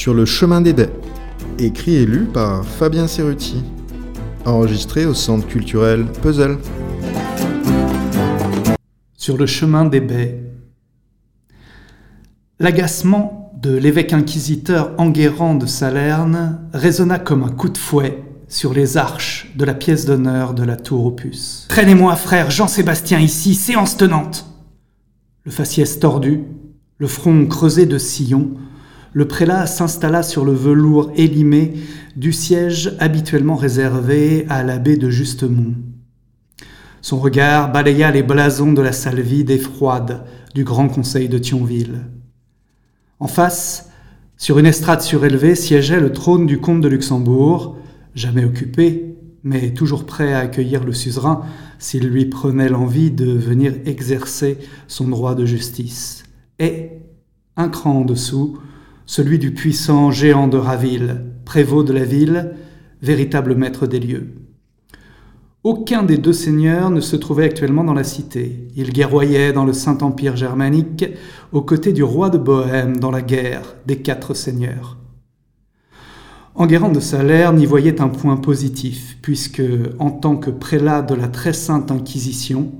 Sur le chemin des baies, écrit et lu par Fabien Cerruti, enregistré au Centre culturel Puzzle. Sur le chemin des baies. L'agacement de l'évêque inquisiteur Enguerrand de Salerne résonna comme un coup de fouet sur les arches de la pièce d'honneur de la tour opus. Traînez-moi, frère Jean-Sébastien, ici, séance tenante. Le faciès tordu, le front creusé de sillon, le prélat s'installa sur le velours élimé du siège habituellement réservé à l'abbé de Justemont. Son regard balaya les blasons de la salle vide et froide du grand conseil de Thionville. En face, sur une estrade surélevée, siégeait le trône du comte de Luxembourg, jamais occupé, mais toujours prêt à accueillir le suzerain s'il lui prenait l'envie de venir exercer son droit de justice. Et, un cran en dessous, celui du puissant géant de Raville, prévôt de la ville, véritable maître des lieux. Aucun des deux seigneurs ne se trouvait actuellement dans la cité. Ils guerroyaient dans le Saint-Empire germanique aux côtés du roi de Bohême dans la guerre des quatre seigneurs. Enguerrand de Salerne y voyait un point positif, puisque, en tant que prélat de la très sainte Inquisition,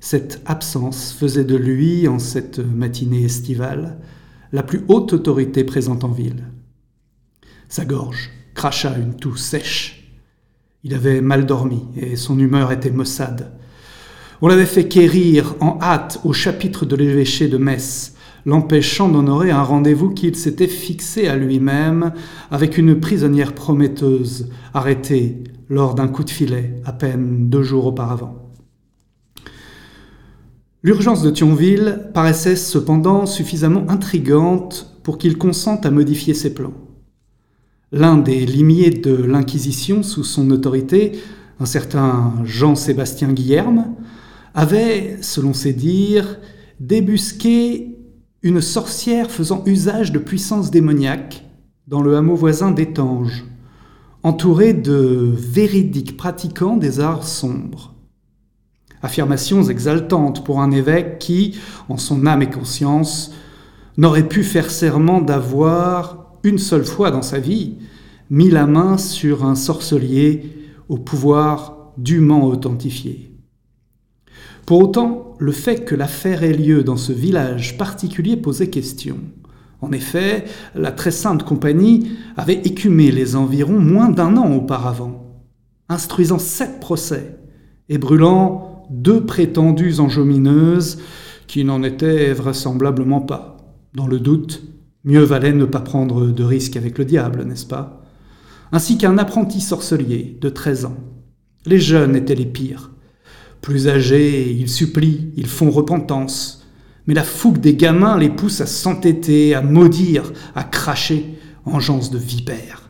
cette absence faisait de lui, en cette matinée estivale, la plus haute autorité présente en ville. Sa gorge cracha une toux sèche. Il avait mal dormi et son humeur était maussade. On l'avait fait quérir en hâte au chapitre de l'évêché de Metz, l'empêchant d'honorer un rendez-vous qu'il s'était fixé à lui-même avec une prisonnière prometteuse arrêtée lors d'un coup de filet à peine deux jours auparavant. L'urgence de Thionville paraissait cependant suffisamment intrigante pour qu'il consente à modifier ses plans. L'un des limiers de l'Inquisition sous son autorité, un certain Jean-Sébastien Guillerme, avait, selon ses dires, débusqué une sorcière faisant usage de puissances démoniaques dans le hameau voisin d'Étanges, entourée de véridiques pratiquants des arts sombres. Affirmations exaltantes pour un évêque qui, en son âme et conscience, n'aurait pu faire serment d'avoir, une seule fois dans sa vie, mis la main sur un sorcelier au pouvoir dûment authentifié. Pour autant, le fait que l'affaire ait lieu dans ce village particulier posait question. En effet, la très sainte compagnie avait écumé les environs moins d'un an auparavant, instruisant sept procès et brûlant deux prétendues enjomineuses qui n'en étaient vraisemblablement pas. Dans le doute, mieux valait ne pas prendre de risques avec le diable, n'est-ce pas? Ainsi qu'un apprenti sorcelier de 13 ans. Les jeunes étaient les pires. Plus âgés, ils supplient, ils font repentance. Mais la fougue des gamins les pousse à s'entêter, à maudire, à cracher, engeance de vipères.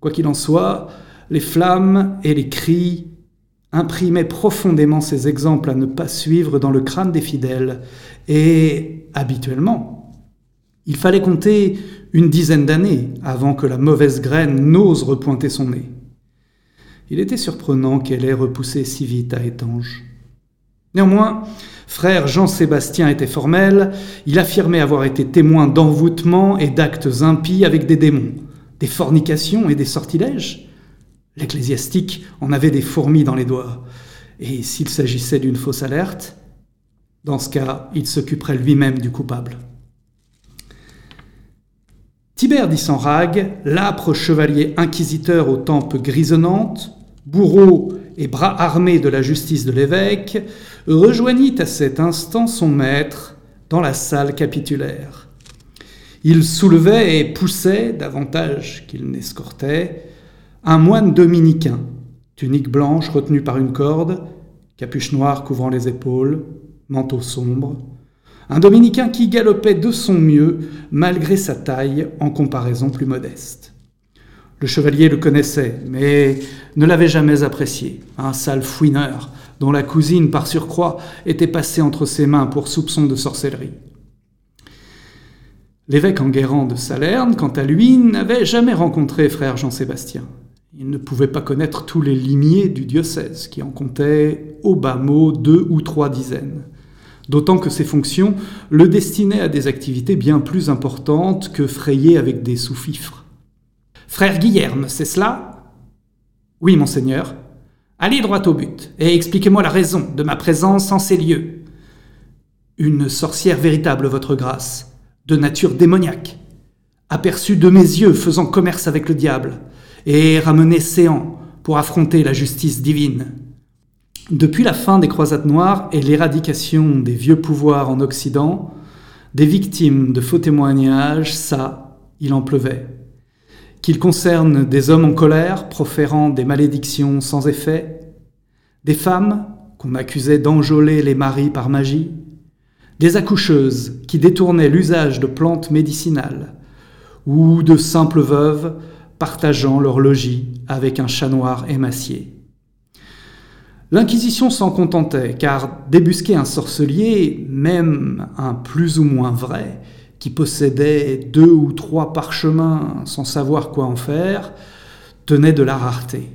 Quoi qu'il en soit, les flammes et les cris imprimait profondément ces exemples à ne pas suivre dans le crâne des fidèles. Et habituellement, il fallait compter une dizaine d'années avant que la mauvaise graine n'ose repointer son nez. Il était surprenant qu'elle ait repoussé si vite à Étange. Néanmoins, frère Jean-Sébastien était formel, il affirmait avoir été témoin d'envoûtements et d'actes impies avec des démons, des fornications et des sortilèges, L'ecclésiastique en avait des fourmis dans les doigts. Et s'il s'agissait d'une fausse alerte, dans ce cas, il s'occuperait lui-même du coupable. Tibère d'Issenrag, l'âpre chevalier inquisiteur aux tempes grisonnantes, bourreau et bras armés de la justice de l'évêque, rejoignit à cet instant son maître dans la salle capitulaire. Il soulevait et poussait, davantage qu'il n'escortait, un moine dominicain, tunique blanche retenue par une corde, capuche noire couvrant les épaules, manteau sombre, un dominicain qui galopait de son mieux malgré sa taille en comparaison plus modeste. Le chevalier le connaissait, mais ne l'avait jamais apprécié, un sale fouineur dont la cousine, par surcroît, était passée entre ses mains pour soupçon de sorcellerie. L'évêque Enguerrand de Salerne, quant à lui, n'avait jamais rencontré frère Jean-Sébastien. Il ne pouvait pas connaître tous les limiers du diocèse, qui en comptait au bas mot deux ou trois dizaines. d'autant que ses fonctions le destinaient à des activités bien plus importantes que frayer avec des sous-fifres. Frère Guillerme, c'est cela? Oui, monseigneur. Allez droit au but et expliquez-moi la raison de ma présence en ces lieux. Une sorcière véritable, votre grâce, de nature démoniaque, aperçue de mes yeux faisant commerce avec le diable, et ramenée séant pour affronter la justice divine. Depuis la fin des croisades noires et l'éradication des vieux pouvoirs en Occident, des victimes de faux témoignages, ça, il en pleuvait. Qu'il concerne des hommes en colère, proférant des malédictions sans effet, des femmes qu'on accusait d'enjoler les maris par magie, des accoucheuses qui détournaient l'usage de plantes médicinales, ou de simples veuves partageant leur logis avec un chat noir émacié. L'Inquisition s'en contentait, car débusquer un sorcelier, même un plus ou moins vrai, qui possédait deux ou trois parchemins sans savoir quoi en faire, tenait de la rareté.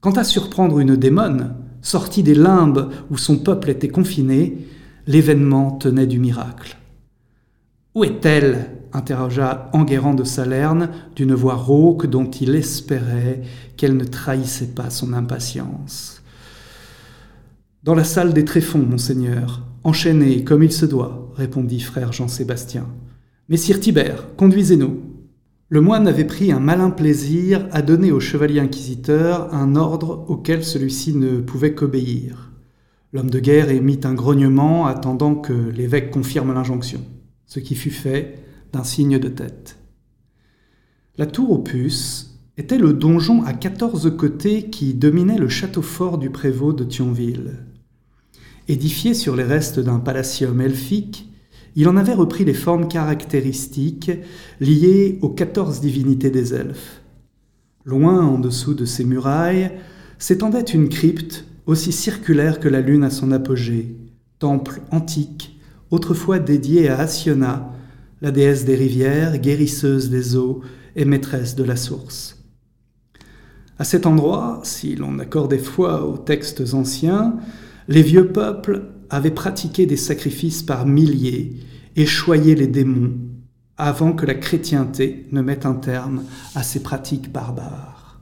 Quant à surprendre une démone, sortie des limbes où son peuple était confiné, l'événement tenait du miracle. Où est-elle interrogea Enguerrand de Salerne d'une voix rauque dont il espérait qu'elle ne trahissait pas son impatience. Dans la salle des tréfonds, monseigneur, enchaîné comme il se doit, répondit frère Jean-Sébastien. Messire Tibère, conduisez-nous. Le moine avait pris un malin plaisir à donner au chevalier inquisiteur un ordre auquel celui-ci ne pouvait qu'obéir. L'homme de guerre émit un grognement attendant que l'évêque confirme l'injonction, ce qui fut fait d'un signe de tête. La tour aux puces était le donjon à quatorze côtés qui dominait le château fort du prévôt de Thionville. Édifié sur les restes d'un palatium elfique, il en avait repris les formes caractéristiques liées aux quatorze divinités des elfes. Loin en dessous de ces murailles s'étendait une crypte aussi circulaire que la lune à son apogée, temple antique, autrefois dédié à Asiona, la déesse des rivières, guérisseuse des eaux et maîtresse de la source. À cet endroit, si l'on accordait foi aux textes anciens, les vieux peuples avaient pratiqué des sacrifices par milliers et choyé les démons avant que la chrétienté ne mette un terme à ces pratiques barbares.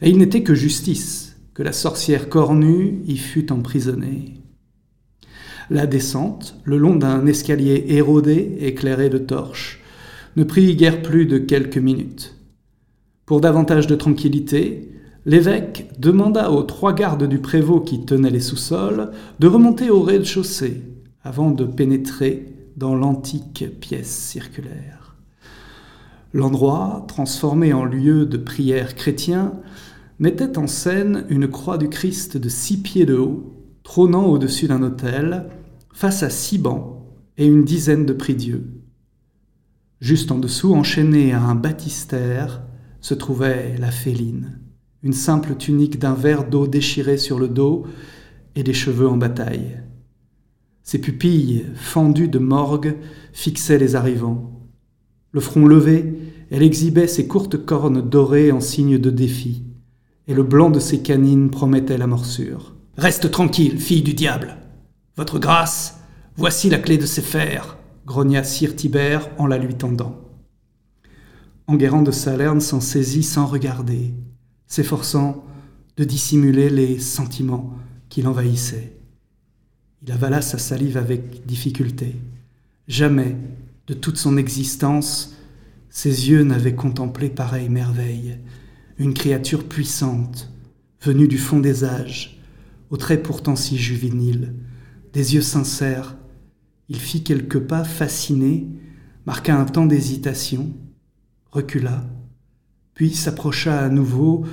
Et il n'était que justice que la sorcière cornue y fût emprisonnée. La descente, le long d'un escalier érodé, éclairé de torches, ne prit guère plus de quelques minutes. Pour davantage de tranquillité, l'évêque demanda aux trois gardes du prévôt qui tenaient les sous-sols de remonter au rez-de-chaussée avant de pénétrer dans l'antique pièce circulaire. L'endroit, transformé en lieu de prière chrétien, mettait en scène une croix du Christ de six pieds de haut, trônant au-dessus d'un autel, face à six bancs et une dizaine de prie-dieux. Juste en dessous, enchaînée à un baptistère, se trouvait la féline, une simple tunique d'un verre d'eau déchiré sur le dos et des cheveux en bataille. Ses pupilles, fendues de morgue, fixaient les arrivants. Le front levé, elle exhibait ses courtes cornes dorées en signe de défi, et le blanc de ses canines promettait la morsure. Reste tranquille, fille du diable. Votre grâce, voici la clé de ces fers, grogna sire Tibère en la lui tendant. Enguerrand de Salerne s'en saisit sans regarder, s'efforçant de dissimuler les sentiments qui l'envahissaient. Il avala sa salive avec difficulté. Jamais, de toute son existence, ses yeux n'avaient contemplé pareille merveille, une créature puissante, venue du fond des âges, aux traits pourtant si juvéniles, des yeux sincères. Il fit quelques pas fasciné, marqua un temps d'hésitation, recula, puis s'approcha à nouveau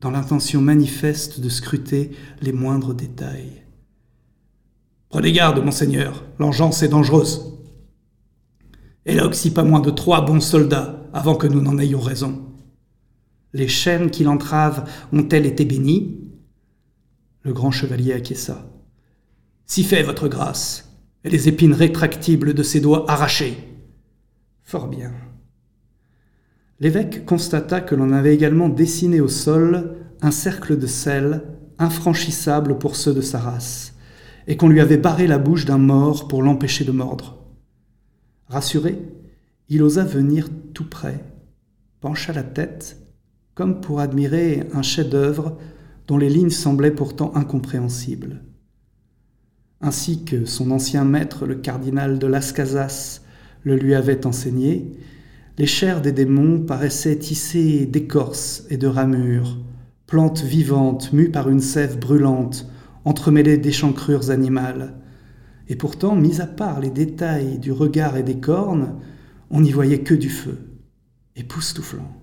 dans l'intention manifeste de scruter les moindres détails. Prenez garde, monseigneur, l'engeance est dangereuse. Aussi pas moins de trois bons soldats avant que nous n'en ayons raison. Les chaînes qui l'entravent ont-elles été bénies? Le grand chevalier acquiesça. Si fait, votre grâce, et les épines rétractibles de ses doigts arrachées. Fort bien. L'évêque constata que l'on avait également dessiné au sol un cercle de sel infranchissable pour ceux de sa race, et qu'on lui avait barré la bouche d'un mort pour l'empêcher de mordre. Rassuré, il osa venir tout près, pencha la tête, comme pour admirer un chef-d'œuvre dont les lignes semblaient pourtant incompréhensibles. Ainsi que son ancien maître, le cardinal de Las Casas, le lui avait enseigné, les chairs des démons paraissaient tissées d'écorces et de ramures, plantes vivantes mues par une sève brûlante, entremêlée d'échancrures animales. Et pourtant, mis à part les détails du regard et des cornes, on n'y voyait que du feu, époustouflant.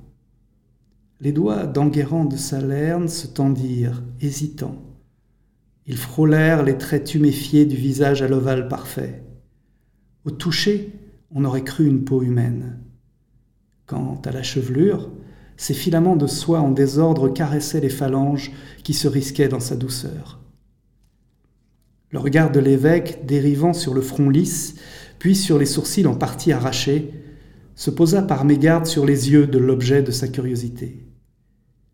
Les doigts d'Enguerrand de Salerne se tendirent, hésitants. Ils frôlèrent les traits tuméfiés du visage à l'ovale parfait. Au toucher, on aurait cru une peau humaine. Quant à la chevelure, ses filaments de soie en désordre caressaient les phalanges qui se risquaient dans sa douceur. Le regard de l'évêque, dérivant sur le front lisse, puis sur les sourcils en partie arrachés, se posa par mégarde sur les yeux de l'objet de sa curiosité.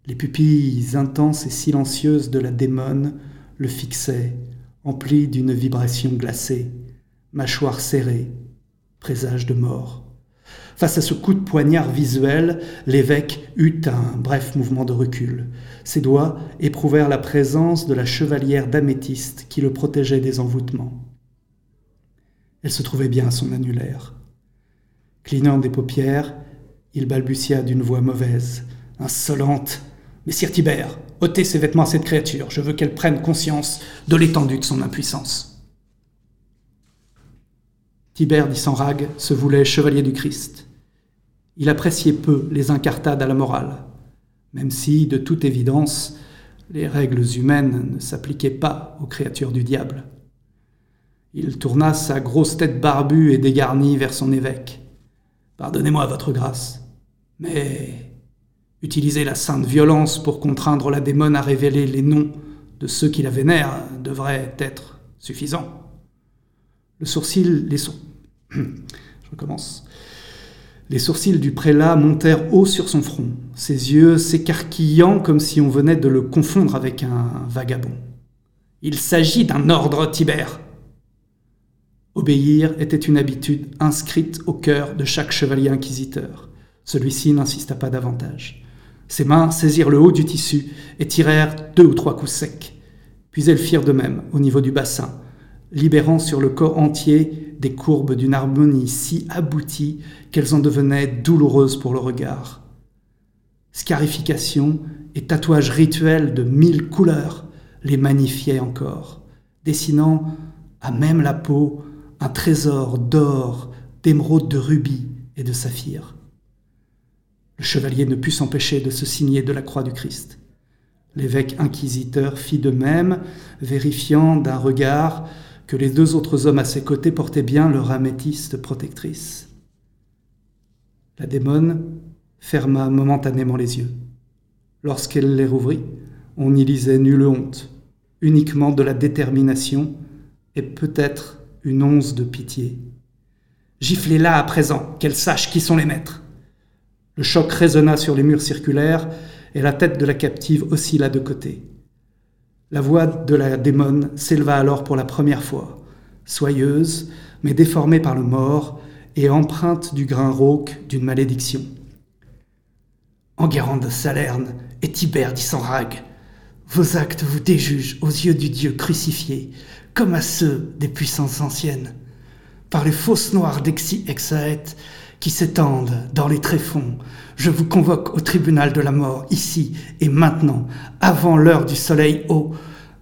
Les pupilles intenses et silencieuses de la démone le fixaient, emplis d'une vibration glacée, mâchoire serrée, présage de mort. Face à ce coup de poignard visuel, l'évêque eut un bref mouvement de recul. Ses doigts éprouvèrent la présence de la chevalière d'améthyste qui le protégeait des envoûtements. Elle se trouvait bien à son annulaire. Clignant des paupières, il balbutia d'une voix mauvaise, insolente, Messire Tibère, ôtez ses vêtements à cette créature, je veux qu'elle prenne conscience de l'étendue de son impuissance. Tibère d'Issenrag se voulait chevalier du Christ. Il appréciait peu les incartades à la morale, même si, de toute évidence, les règles humaines ne s'appliquaient pas aux créatures du diable. Il tourna sa grosse tête barbue et dégarnie vers son évêque. Pardonnez-moi, votre grâce, mais Utiliser la sainte violence pour contraindre la démone à révéler les noms de ceux qui la vénèrent devrait être suffisant. Le sourcil, les Je recommence. Les sourcils du prélat montèrent haut sur son front, ses yeux s'écarquillant comme si on venait de le confondre avec un vagabond. Il s'agit d'un ordre, Tibère. Obéir était une habitude inscrite au cœur de chaque chevalier inquisiteur. Celui-ci n'insista pas davantage. Ses mains saisirent le haut du tissu et tirèrent deux ou trois coups secs. Puis elles firent de même au niveau du bassin, libérant sur le corps entier des courbes d'une harmonie si aboutie qu'elles en devenaient douloureuses pour le regard. Scarification et tatouages rituels de mille couleurs les magnifiaient encore, dessinant à même la peau un trésor d'or, d'émeraude de rubis et de saphir. Le chevalier ne put s'empêcher de se signer de la croix du Christ. L'évêque inquisiteur fit de même, vérifiant d'un regard que les deux autres hommes à ses côtés portaient bien leur améthyste protectrice. La démone ferma momentanément les yeux. Lorsqu'elle les rouvrit, on n'y lisait nulle honte, uniquement de la détermination et peut-être une once de pitié. Giflez-la à présent, qu'elle sache qui sont les maîtres. Le choc résonna sur les murs circulaires et la tête de la captive oscilla de côté. La voix de la démone s'éleva alors pour la première fois, soyeuse, mais déformée par le mort et empreinte du grain rauque d'une malédiction. Enguerrand de Salerne et Tibère d'Issenrag, vos actes vous déjugent aux yeux du Dieu crucifié, comme à ceux des puissances anciennes. Par les fosses noires d'Exi Exaet, qui s'étendent dans les tréfonds. Je vous convoque au tribunal de la mort, ici et maintenant, avant l'heure du soleil haut.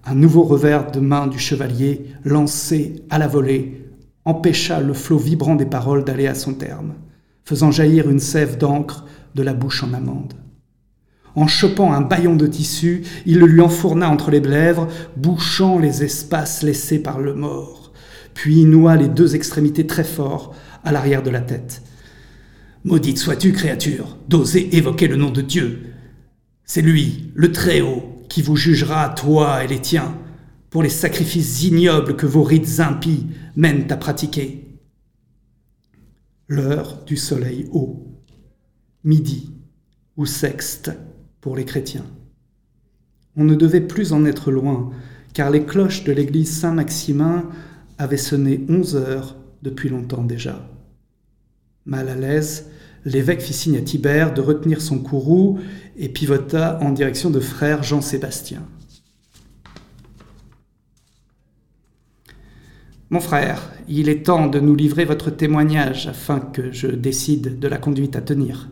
Un nouveau revers de main du chevalier, lancé à la volée, empêcha le flot vibrant des paroles d'aller à son terme, faisant jaillir une sève d'encre de la bouche en amande. En chopant un baillon de tissu, il le lui enfourna entre les lèvres, bouchant les espaces laissés par le mort, puis noua les deux extrémités très fort à l'arrière de la tête. Maudite sois-tu, créature, d'oser évoquer le nom de Dieu. C'est lui, le Très-Haut, qui vous jugera, toi et les tiens, pour les sacrifices ignobles que vos rites impies mènent à pratiquer. L'heure du soleil haut, midi ou sexte pour les chrétiens. On ne devait plus en être loin, car les cloches de l'église Saint-Maximin avaient sonné onze heures depuis longtemps déjà. Mal à l'aise, l'évêque fit signe à Tibère de retenir son courroux et pivota en direction de frère Jean-Sébastien. Mon frère, il est temps de nous livrer votre témoignage afin que je décide de la conduite à tenir.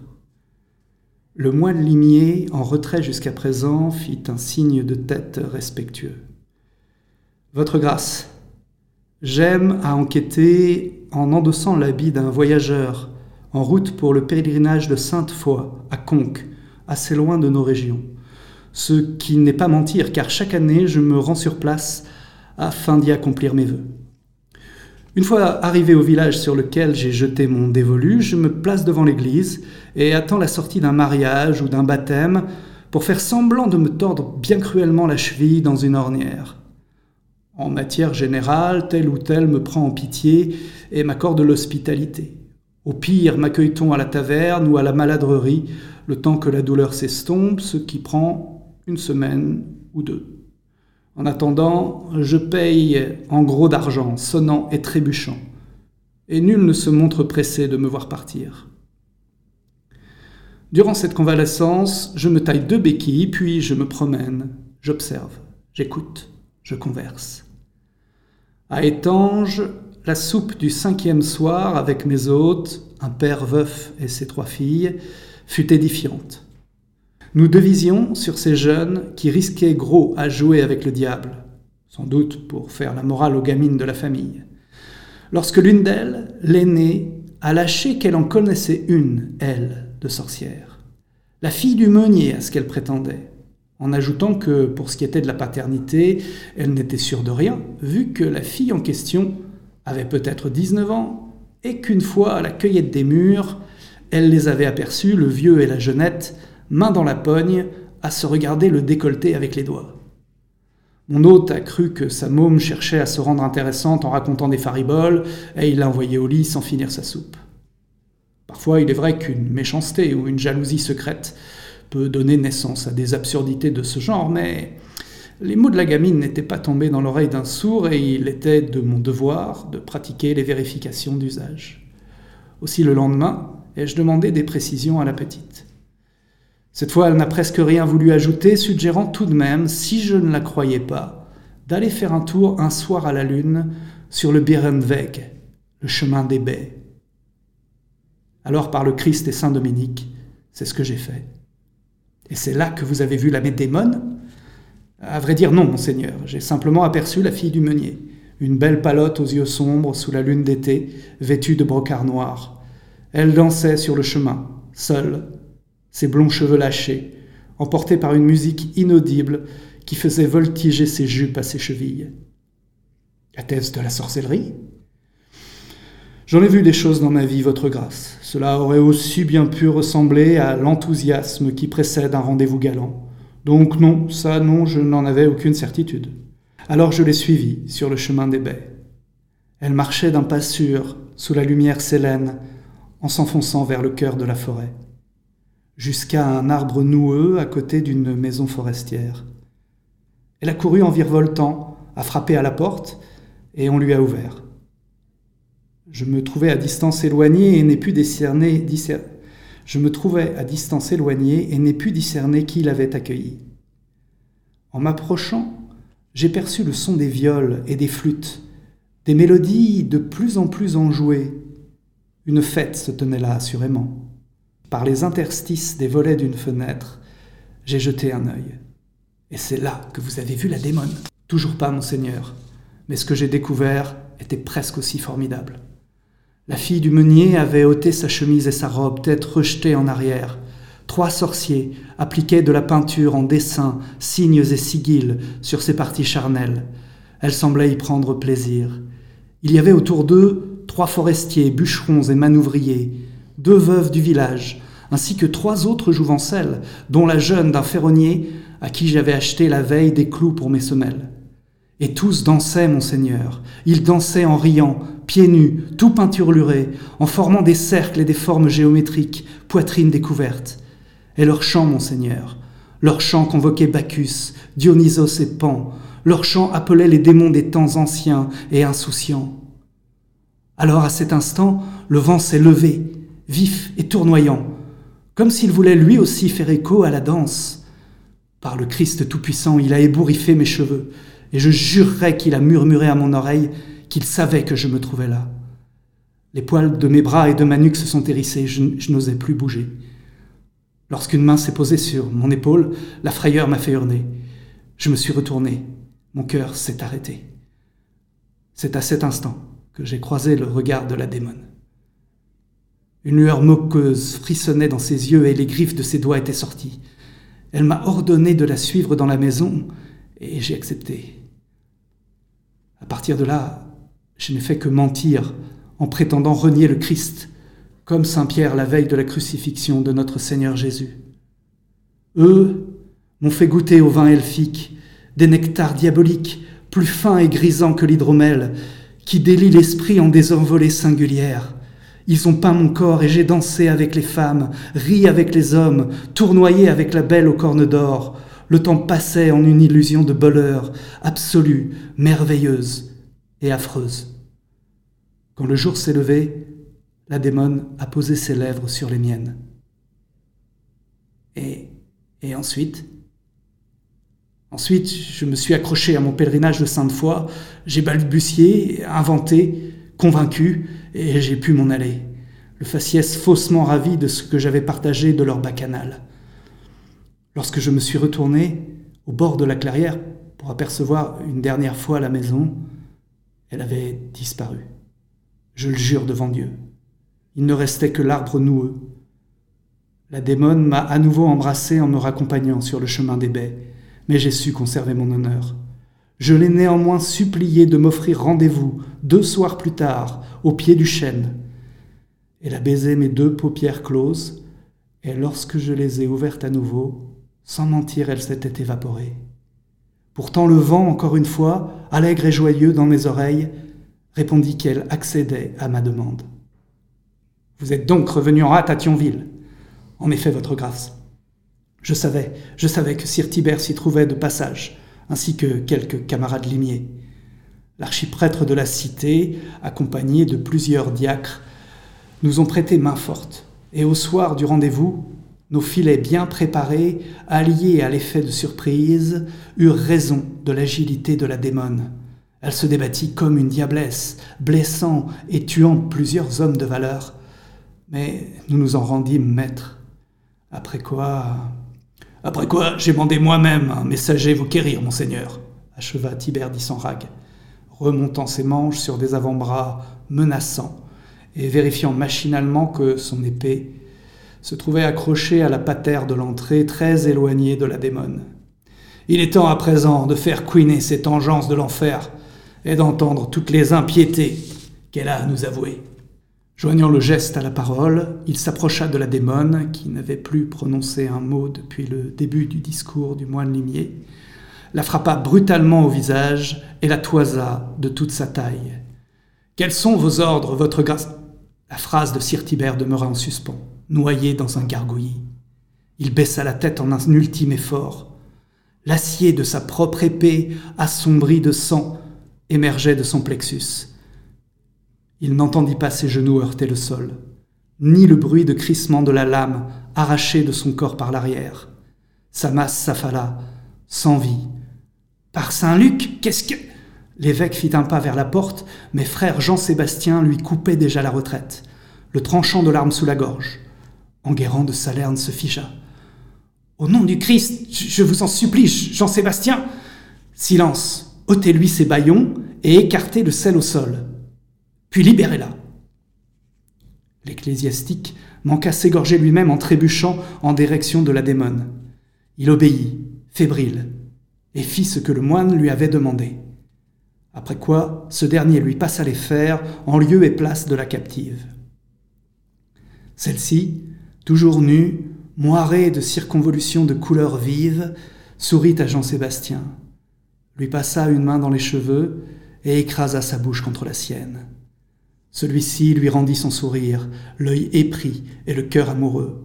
Le moine limier, en retrait jusqu'à présent, fit un signe de tête respectueux. Votre grâce, j'aime à enquêter en endossant l'habit d'un voyageur en route pour le pèlerinage de Sainte-Foy à Conques, assez loin de nos régions. Ce qui n'est pas mentir, car chaque année je me rends sur place afin d'y accomplir mes vœux. Une fois arrivé au village sur lequel j'ai jeté mon dévolu, je me place devant l'église et attends la sortie d'un mariage ou d'un baptême pour faire semblant de me tordre bien cruellement la cheville dans une ornière. En matière générale, tel ou tel me prend en pitié et m'accorde l'hospitalité. Au pire, m'accueille-t-on à la taverne ou à la maladrerie, le temps que la douleur s'estompe, ce qui prend une semaine ou deux. En attendant, je paye en gros d'argent, sonnant et trébuchant, et nul ne se montre pressé de me voir partir. Durant cette convalescence, je me taille deux béquilles, puis je me promène, j'observe, j'écoute, je converse. À Étanges, la soupe du cinquième soir avec mes hôtes, un père veuf et ses trois filles, fut édifiante. Nous devisions sur ces jeunes qui risquaient gros à jouer avec le diable, sans doute pour faire la morale aux gamines de la famille. Lorsque l'une d'elles, l'aînée, a lâché qu'elle en connaissait une, elle, de sorcière, la fille du meunier à ce qu'elle prétendait, en ajoutant que, pour ce qui était de la paternité, elle n'était sûre de rien, vu que la fille en question avait peut-être 19 ans, et qu'une fois à la cueillette des murs, elle les avait aperçus, le vieux et la jeunette, main dans la pogne, à se regarder le décolleté avec les doigts. Mon hôte a cru que sa môme cherchait à se rendre intéressante en racontant des fariboles, et il l'a envoyé au lit sans finir sa soupe. Parfois, il est vrai qu'une méchanceté ou une jalousie secrète peut donner naissance à des absurdités de ce genre, mais les mots de la gamine n'étaient pas tombés dans l'oreille d'un sourd et il était de mon devoir de pratiquer les vérifications d'usage. Aussi le lendemain, ai-je demandé des précisions à la petite. Cette fois, elle n'a presque rien voulu ajouter, suggérant tout de même, si je ne la croyais pas, d'aller faire un tour un soir à la lune sur le Birrenweg, le chemin des baies. Alors, par le Christ et Saint Dominique, c'est ce que j'ai fait. Et c'est là que vous avez vu la médémone À vrai dire, non, monseigneur. J'ai simplement aperçu la fille du meunier, une belle palotte aux yeux sombres sous la lune d'été, vêtue de brocart noir. Elle dansait sur le chemin, seule, ses blonds cheveux lâchés, emportés par une musique inaudible qui faisait voltiger ses jupes à ses chevilles. Était-ce de la sorcellerie? J'en ai vu des choses dans ma vie, votre grâce. Cela aurait aussi bien pu ressembler à l'enthousiasme qui précède un rendez-vous galant. Donc non, ça non, je n'en avais aucune certitude. Alors je l'ai suivie sur le chemin des baies. Elle marchait d'un pas sûr, sous la lumière sélène, en s'enfonçant vers le cœur de la forêt jusqu'à un arbre noueux à côté d'une maison forestière. Elle a couru en virevoltant, a frappé à la porte, et on lui a ouvert. Je me trouvais à distance éloignée et n'ai pu discerner, qui l'avait accueilli. En m'approchant, j'ai perçu le son des viols et des flûtes, des mélodies de plus en plus enjouées. Une fête se tenait là, assurément. Par les interstices des volets d'une fenêtre, j'ai jeté un œil. Et c'est là que vous avez vu la démone. Toujours pas, monseigneur, mais ce que j'ai découvert était presque aussi formidable. La fille du meunier avait ôté sa chemise et sa robe, tête rejetée en arrière. Trois sorciers appliquaient de la peinture en dessins, signes et sigils sur ses parties charnelles. Elle semblait y prendre plaisir. Il y avait autour d'eux trois forestiers, bûcherons et manouvriers, deux veuves du village, ainsi que trois autres jouvencelles, dont la jeune d'un ferronnier à qui j'avais acheté la veille des clous pour mes semelles. Et tous dansaient, monseigneur. Ils dansaient en riant, pieds nus, tout peinturlurés, en formant des cercles et des formes géométriques, poitrine découverte. Et leur chant, monseigneur, leur chant convoquait Bacchus, Dionysos et Pan, Leur chant appelait les démons des temps anciens et insouciants. Alors à cet instant, le vent s'est levé, vif et tournoyant, comme s'il voulait lui aussi faire écho à la danse. Par le Christ Tout-Puissant, il a ébouriffé mes cheveux, et je jurerais qu'il a murmuré à mon oreille qu'il savait que je me trouvais là. Les poils de mes bras et de ma nuque se sont hérissés, je, n'osais plus bouger. Lorsqu'une main s'est posée sur mon épaule, la frayeur m'a fait hurler. Je me suis retourné, mon cœur s'est arrêté. C'est à cet instant que j'ai croisé le regard de la démone. Une lueur moqueuse frissonnait dans ses yeux et les griffes de ses doigts étaient sorties. Elle m'a ordonné de la suivre dans la maison et j'ai accepté. Partir de là, je n'ai fait que mentir en prétendant renier le Christ, comme Saint Pierre la veille de la crucifixion de notre Seigneur Jésus. Eux m'ont fait goûter au vin elfique des nectars diaboliques, plus fins et grisants que l'hydromel, qui délient l'esprit en des envolées singulières. Ils ont peint mon corps et j'ai dansé avec les femmes, ri avec les hommes, tournoyé avec la belle aux cornes d'or. Le temps passait en une illusion de bonheur, absolue, merveilleuse et affreuse. Quand le jour s'est levé, la démone a posé ses lèvres sur les miennes. Et, et ensuite? Ensuite, je me suis accroché à mon pèlerinage de sainte foi, j'ai balbutié, inventé, convaincu, et j'ai pu m'en aller, le faciès faussement ravi de ce que j'avais partagé de leur bacchanal. Lorsque je me suis retourné au bord de la clairière pour apercevoir une dernière fois la maison, elle avait disparu. Je le jure devant Dieu. Il ne restait que l'arbre noueux. La démone m'a à nouveau embrassé en me raccompagnant sur le chemin des baies, mais j'ai su conserver mon honneur. Je l'ai néanmoins supplié de m'offrir rendez-vous deux soirs plus tard, au pied du chêne. Elle a baisé mes deux paupières closes, et lorsque je les ai ouvertes à nouveau, sans mentir, elles s'étaient évaporées. Pourtant le vent, encore une fois, allègre et joyeux dans mes oreilles, répondit qu'elle accédait à ma demande. Vous êtes donc revenu en hâte à Thionville. En effet, votre grâce. Je savais, je savais que Sir Tibère s'y trouvait de passage, ainsi que quelques camarades limiers. L'archiprêtre de la cité, accompagné de plusieurs diacres, nous ont prêté main forte, et au soir du rendez-vous, nos filets bien préparés, alliés à l'effet de surprise, eurent raison de l'agilité de la démone. Elle se débattit comme une diablesse, blessant et tuant plusieurs hommes de valeur. Mais nous nous en rendîmes maîtres. Après quoi. Après quoi, j'ai mandé moi-même un messager vous quérir, monseigneur, acheva Tibère d'Issenrag, remontant ses manches sur des avant-bras menaçants et vérifiant machinalement que son épée se trouvait accrochée à la patère de l'entrée très éloignée de la démone. Il est temps à présent de faire couiner cette engeance de l'enfer et d'entendre toutes les impiétés qu'elle a à nous avouer. Joignant le geste à la parole, il s'approcha de la démone, qui n'avait plus prononcé un mot depuis le début du discours du moine limier, la frappa brutalement au visage et la toisa de toute sa taille. Quels sont vos ordres, votre grâce? La phrase de Sir Tibère demeura en suspens, noyée dans un gargouillis. Il baissa la tête en un ultime effort. L'acier de sa propre épée, assombri de sang, émergeait de son plexus. Il n'entendit pas ses genoux heurter le sol, ni le bruit de crissement de la lame arrachée de son corps par l'arrière. Sa masse s'affala, sans vie. Par Saint-Luc, qu'est-ce que... L'évêque fit un pas vers la porte, mais frère Jean-Sébastien lui coupait déjà la retraite, le tranchant de l'arme sous la gorge. Enguerrand de Salerne se figea. Au nom du Christ, je vous en supplie, Jean-Sébastien Silence ôtez-lui ses baillons et écartez le sel au sol. Puis libérez-la. L'ecclésiastique manqua s'égorger lui-même en trébuchant en direction de la démone. Il obéit, fébrile, et fit ce que le moine lui avait demandé. Après quoi, ce dernier lui passa les fers en lieu et place de la captive. Celle-ci, toujours nue, moirée de circonvolutions de couleurs vives, sourit à Jean-Sébastien lui passa une main dans les cheveux et écrasa sa bouche contre la sienne. Celui-ci lui rendit son sourire, l'œil épris et le cœur amoureux.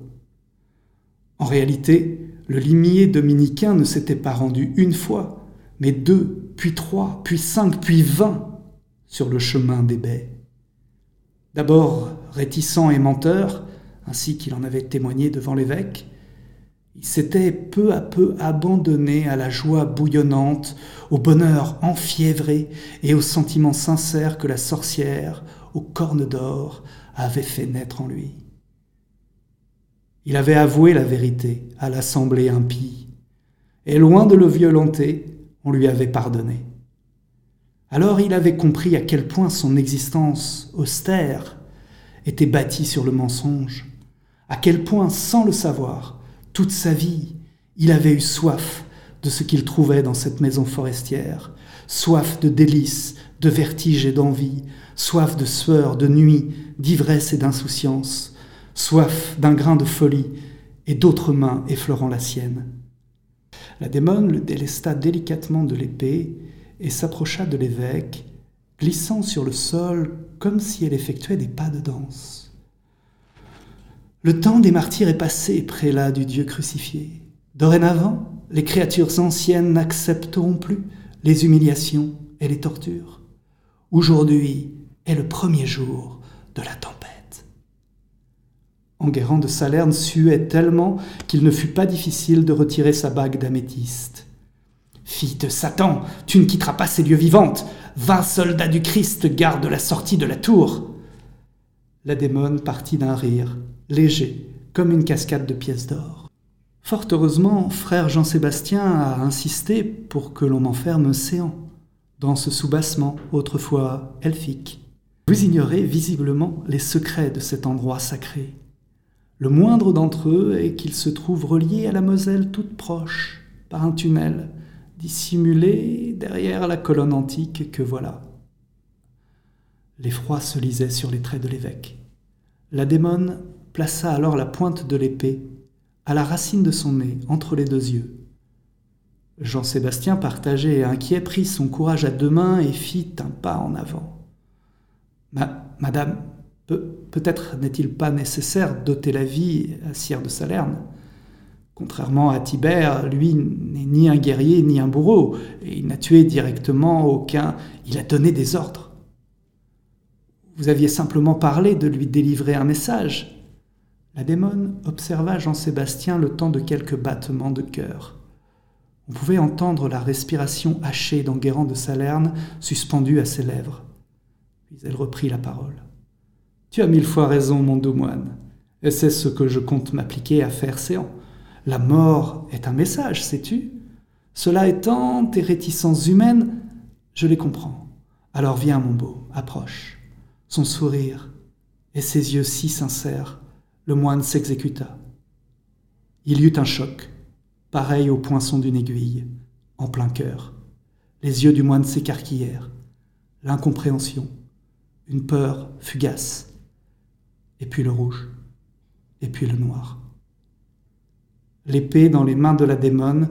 En réalité, le limier dominicain ne s'était pas rendu une fois, mais deux puis trois, puis cinq, puis vingt sur le chemin des baies. D'abord réticent et menteur, ainsi qu'il en avait témoigné devant l'évêque, il s'était peu à peu abandonné à la joie bouillonnante, au bonheur enfiévré et au sentiment sincère que la sorcière, aux cornes d'or, avait fait naître en lui. Il avait avoué la vérité à l'assemblée impie, et loin de le violenter, on lui avait pardonné. Alors il avait compris à quel point son existence austère était bâtie sur le mensonge, à quel point, sans le savoir, toute sa vie, il avait eu soif de ce qu'il trouvait dans cette maison forestière, soif de délices, de vertige et d'envie, soif de sueur, de nuit, d'ivresse et d'insouciance, soif d'un grain de folie et d'autres mains effleurant la sienne. La démone le délesta délicatement de l'épée et s'approcha de l'évêque, glissant sur le sol comme si elle effectuait des pas de danse. Le temps des martyrs est passé, prélat du Dieu crucifié. Dorénavant, les créatures anciennes n'accepteront plus les humiliations et les tortures. Aujourd'hui est le premier jour de la tempête. Enguerrand de Salerne suait tellement qu'il ne fut pas difficile de retirer sa bague d'améthyste. Fille de Satan, tu ne quitteras pas ces lieux vivantes. Vingt soldats du Christ gardent la sortie de la tour. La démone partit d'un rire, léger, comme une cascade de pièces d'or. Fort heureusement, frère Jean-Sébastien a insisté pour que l'on m'enferme séant, dans ce soubassement autrefois elfique. Vous ignorez visiblement les secrets de cet endroit sacré. Le moindre d'entre eux est qu'il se trouve relié à la Moselle toute proche, par un tunnel, dissimulé derrière la colonne antique que voilà. L'effroi se lisait sur les traits de l'évêque. La démone plaça alors la pointe de l'épée à la racine de son nez, entre les deux yeux. Jean-Sébastien, partagé et inquiet, prit son courage à deux mains et fit un pas en avant. madame, peut-être n'est-il pas nécessaire d'ôter la vie à Sire de Salerne Contrairement à Tibère, lui n'est ni un guerrier ni un bourreau, et il n'a tué directement aucun, il a donné des ordres. Vous aviez simplement parlé de lui délivrer un message. La démone observa Jean-Sébastien le temps de quelques battements de cœur. On pouvait entendre la respiration hachée d'Enguerrand de Salerne suspendue à ses lèvres. Puis elle reprit la parole. Tu as mille fois raison, mon doux moine, et c'est ce que je compte m'appliquer à faire séant. La mort est un message, sais-tu? Cela étant, tes réticences humaines, je les comprends. Alors viens, mon beau, approche. Son sourire et ses yeux si sincères, le moine s'exécuta. Il y eut un choc, pareil au poinçon d'une aiguille, en plein cœur. Les yeux du moine s'écarquillèrent, l'incompréhension, une peur fugace, et puis le rouge, et puis le noir. L'épée dans les mains de la démone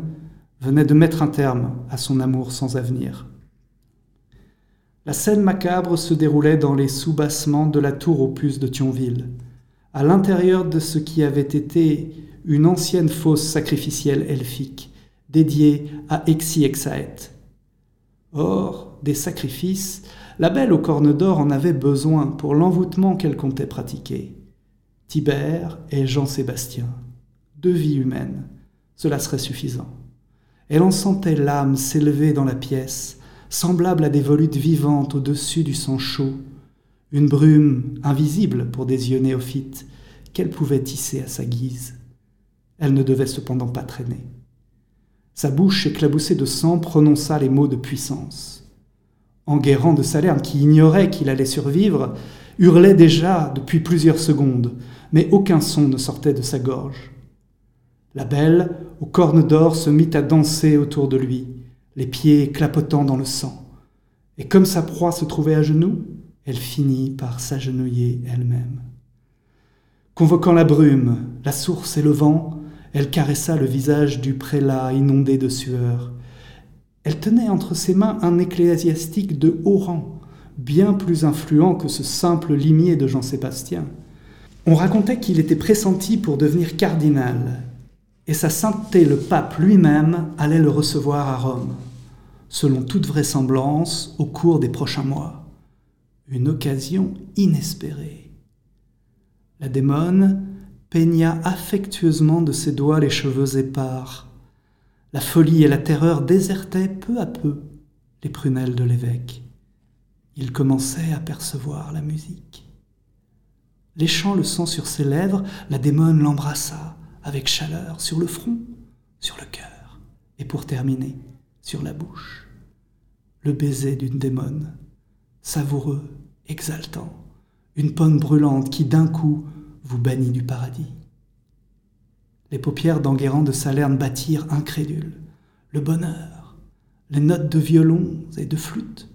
venait de mettre un terme à son amour sans avenir. La scène macabre se déroulait dans les soubassements de la tour aux puces de Thionville, à l'intérieur de ce qui avait été une ancienne fosse sacrificielle elfique, dédiée à Exi-Exaet. Or, des sacrifices, la belle aux cornes d'or en avait besoin pour l'envoûtement qu'elle comptait pratiquer. Tibère et Jean-Sébastien de vie humaine, cela serait suffisant. Elle en sentait l'âme s'élever dans la pièce, semblable à des volutes vivantes au-dessus du sang chaud, une brume invisible pour des yeux néophytes qu'elle pouvait tisser à sa guise. Elle ne devait cependant pas traîner. Sa bouche éclaboussée de sang prononça les mots de puissance. Enguerrand de Salerne, qui ignorait qu'il allait survivre, hurlait déjà depuis plusieurs secondes, mais aucun son ne sortait de sa gorge. La belle, aux cornes d'or, se mit à danser autour de lui, les pieds clapotant dans le sang. Et comme sa proie se trouvait à genoux, elle finit par s'agenouiller elle-même. Convoquant la brume, la source et le vent, elle caressa le visage du prélat inondé de sueur. Elle tenait entre ses mains un ecclésiastique de haut rang, bien plus influent que ce simple limier de Jean-Sébastien. On racontait qu'il était pressenti pour devenir cardinal et sa sainteté le pape lui-même allait le recevoir à Rome. selon toute vraisemblance, au cours des prochains mois. Une occasion inespérée. La démone peigna affectueusement de ses doigts les cheveux épars. La folie et la terreur désertaient peu à peu les prunelles de l'évêque. Il commençait à percevoir la musique. Léchant le sang sur ses lèvres, la démone l'embrassa avec chaleur sur le front, sur le cœur, et pour terminer, sur la bouche. Le baiser d'une démone, savoureux, exaltant, une pomme brûlante qui d'un coup vous bannit du paradis. Les paupières d'Enguerrand de Salerne battirent incrédules. Le bonheur, les notes de violon et de flûte.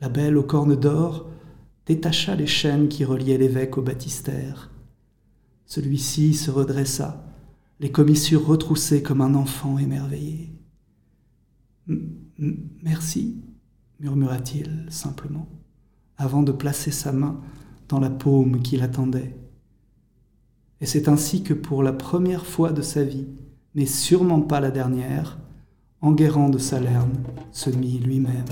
La belle aux cornes d'or détacha les chaînes qui reliaient l'évêque au baptistère. Celui-ci se redressa, les commissures retroussées comme un enfant émerveillé. Merci, murmura-t-il simplement, avant de placer sa main dans la paume qui l'attendait. Et c'est ainsi que pour la première fois de sa vie, mais sûrement pas la dernière, Enguerrand de Salerne se mit lui-même